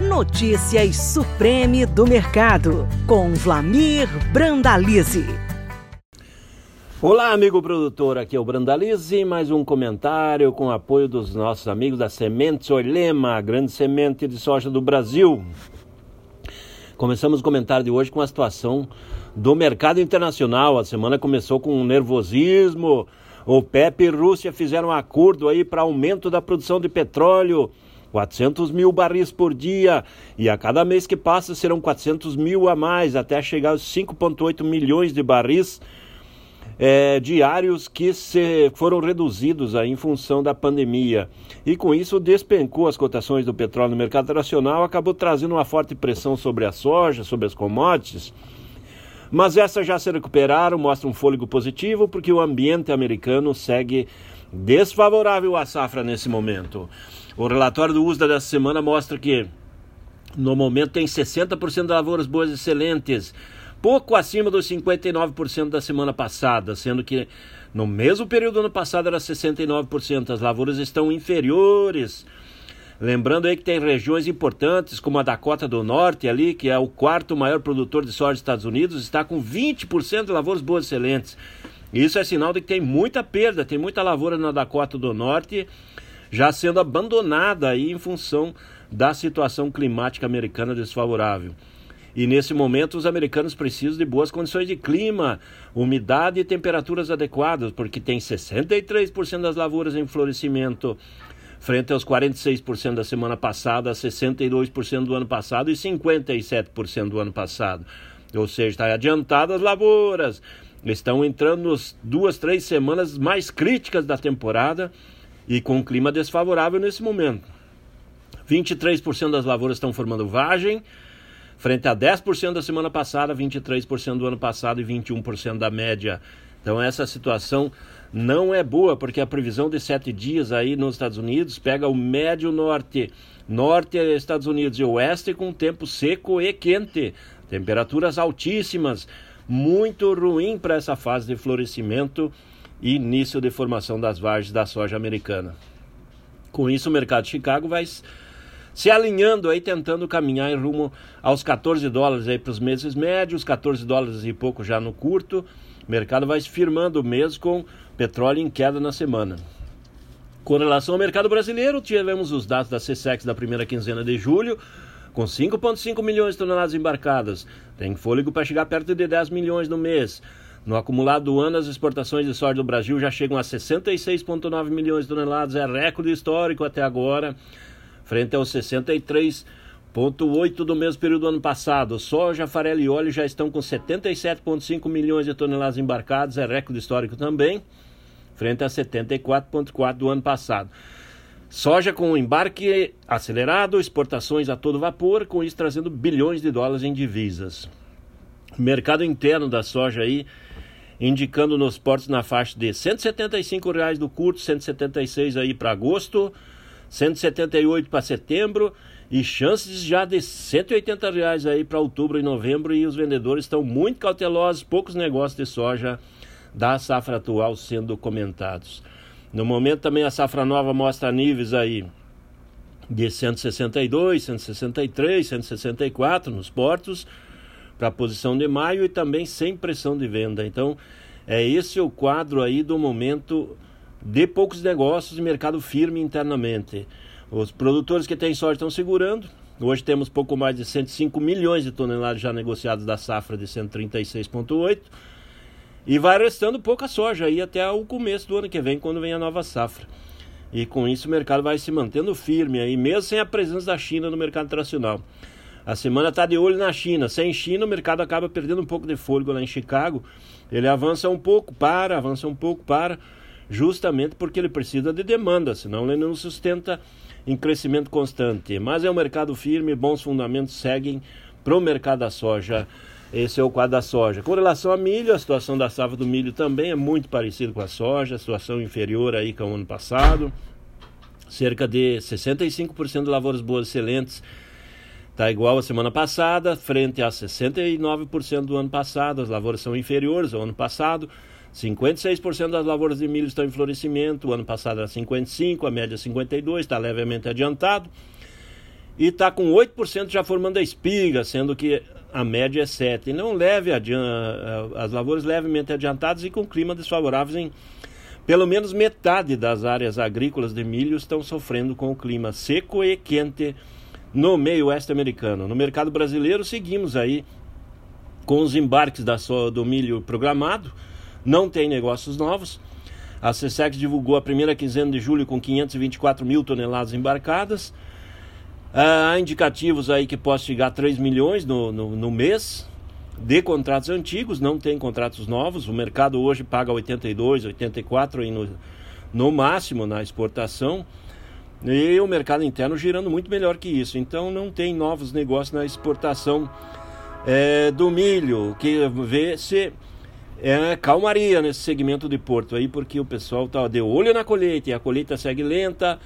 Notícias Supreme do Mercado, com Vlamir Brandalize. Olá, amigo produtor, aqui é o Brandalize, mais um comentário com apoio dos nossos amigos da Sementes Olema, a grande semente de soja do Brasil. Começamos o comentário de hoje com a situação do mercado internacional. A semana começou com um nervosismo. O PEP e Rússia fizeram um acordo aí para aumento da produção de petróleo 400 mil barris por dia, e a cada mês que passa serão 400 mil a mais, até chegar aos 5,8 milhões de barris é, diários que se, foram reduzidos aí em função da pandemia. E com isso despencou as cotações do petróleo no mercado internacional, acabou trazendo uma forte pressão sobre a soja, sobre as commodities. Mas essas já se recuperaram, mostram um fôlego positivo, porque o ambiente americano segue desfavorável à safra nesse momento. O relatório do USDA dessa semana mostra que no momento tem 60% de lavouras boas excelentes, pouco acima dos 59% da semana passada, sendo que no mesmo período do ano passado era 69%. As lavouras estão inferiores. Lembrando aí que tem regiões importantes, como a Dakota do Norte ali, que é o quarto maior produtor de soja dos Estados Unidos, está com 20% de lavouras boas excelentes. Isso é sinal de que tem muita perda, tem muita lavoura na Dakota do Norte já sendo abandonada aí em função da situação climática americana desfavorável. E nesse momento os americanos precisam de boas condições de clima, umidade e temperaturas adequadas, porque tem 63% das lavouras em florescimento, frente aos 46% da semana passada, 62% do ano passado e 57% do ano passado. Ou seja, está adiantado as lavouras. Estão entrando nas duas, três semanas mais críticas da temporada e com um clima desfavorável nesse momento. 23% das lavouras estão formando vagem, frente a 10% da semana passada, 23% do ano passado e 21% da média. Então essa situação não é boa, porque a previsão de sete dias aí nos Estados Unidos pega o médio norte, norte Estados Unidos e oeste com tempo seco e quente, temperaturas altíssimas, muito ruim para essa fase de florescimento e início de formação das vargens da soja americana. Com isso, o mercado de Chicago vai se alinhando aí, tentando caminhar em rumo aos 14 dólares aí para os meses médios, 14 dólares e pouco já no curto. O mercado vai se firmando mesmo com petróleo em queda na semana. Com relação ao mercado brasileiro, tivemos os dados da CSEX da primeira quinzena de julho, com 5,5 milhões de toneladas embarcadas. Tem fôlego para chegar perto de 10 milhões no mês. No acumulado do ano, as exportações de soja do Brasil já chegam a 66,9 milhões de toneladas, é recorde histórico até agora, frente aos 63,8 do mesmo período do ano passado. Soja, farelo e óleo já estão com 77,5 milhões de toneladas embarcadas, é recorde histórico também, frente a 74,4 do ano passado. Soja com embarque acelerado, exportações a todo vapor, com isso trazendo bilhões de dólares em divisas. O mercado interno da soja aí indicando nos portos na faixa de 175 reais do curto, 176 aí para agosto, 178 para setembro e chances já de 180 reais aí para outubro e novembro e os vendedores estão muito cautelosos, poucos negócios de soja da safra atual sendo comentados. No momento também a safra nova mostra níveis aí de 162, 163, 164 nos portos para a posição de maio e também sem pressão de venda. Então, é esse o quadro aí do momento de poucos negócios e mercado firme internamente. Os produtores que têm sorte estão segurando. Hoje temos pouco mais de 105 milhões de toneladas já negociadas da safra de 136,8. E vai restando pouca soja aí até o começo do ano que vem, quando vem a nova safra. E com isso o mercado vai se mantendo firme aí, mesmo sem a presença da China no mercado internacional. A semana está de olho na China. Sem China, o mercado acaba perdendo um pouco de fôlego lá em Chicago. Ele avança um pouco, para, avança um pouco, para, justamente porque ele precisa de demanda, senão ele não sustenta em crescimento constante. Mas é um mercado firme, bons fundamentos seguem para o mercado da soja. Esse é o quadro da soja. Com relação a milho, a situação da safra do milho também é muito parecida com a soja, situação inferior aí que o ano passado. Cerca de 65% de lavouras boas excelentes Está igual a semana passada, frente a 69% do ano passado. As lavouras são inferiores ao ano passado. 56% das lavouras de milho estão em florescimento. O ano passado era 55%, a média 52%, está levemente adiantado. e está com 8% já formando a espiga, sendo que a média é 7%. Não leve as lavouras levemente adiantadas e com clima desfavoráveis em pelo menos metade das áreas agrícolas de milho estão sofrendo com o clima seco e quente no meio oeste americano. No mercado brasileiro, seguimos aí com os embarques da do milho programado, não tem negócios novos. A CSEX divulgou a primeira quinzena de julho com 524 mil toneladas embarcadas. Há indicativos aí que possa chegar a 3 milhões no, no, no mês de contratos antigos, não tem contratos novos. O mercado hoje paga 82, 84 aí no, no máximo na exportação. E o mercado interno girando muito melhor que isso. Então não tem novos negócios na exportação é, do milho, que vê se é calmaria nesse segmento de Porto aí, porque o pessoal está de olho na colheita e a colheita segue lenta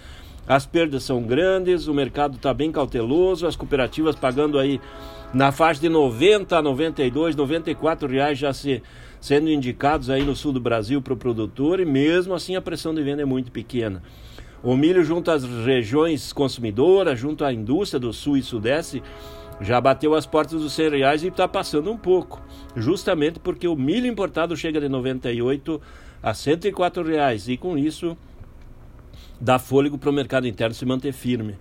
as perdas são grandes, o mercado está bem cauteloso, as cooperativas pagando aí na faixa de 90 a 92, 94 reais já se, sendo indicados aí no sul do Brasil para o produtor e mesmo assim a pressão de venda é muito pequena. O milho junto às regiões consumidoras, junto à indústria do sul e sudeste, já bateu as portas dos cereais e está passando um pouco, justamente porque o milho importado chega de 98 a 104 reais e com isso dá fôlego para o mercado interno se manter firme.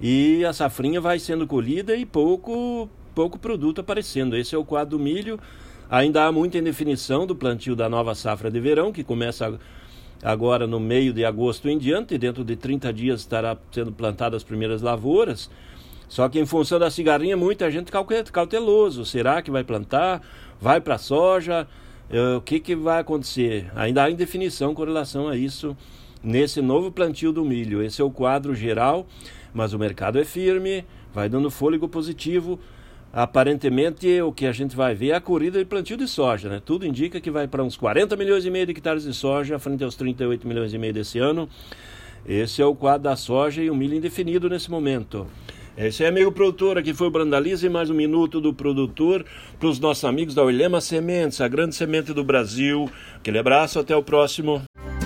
E a safrinha vai sendo colhida e pouco, pouco produto aparecendo. Esse é o quadro do milho. Ainda há muita indefinição do plantio da nova safra de verão, que começa agora no meio de agosto em diante. Dentro de 30 dias estará sendo plantadas as primeiras lavouras. Só que em função da cigarrinha, muita gente cauteloso. Será que vai plantar? Vai para a soja? Eh, o que, que vai acontecer? Ainda há indefinição com relação a isso nesse novo plantio do milho. Esse é o quadro geral, mas o mercado é firme, vai dando fôlego positivo. Aparentemente, o que a gente vai ver é a corrida de plantio de soja, né? Tudo indica que vai para uns 40 milhões e meio de hectares de soja, frente aos 38 milhões e meio desse ano. Esse é o quadro da soja e o milho indefinido nesse momento. Esse é amigo produtor, aqui foi o Brandalize, mais um minuto do produtor para os nossos amigos da Olhema Sementes, a grande semente do Brasil. Aquele abraço, até o próximo.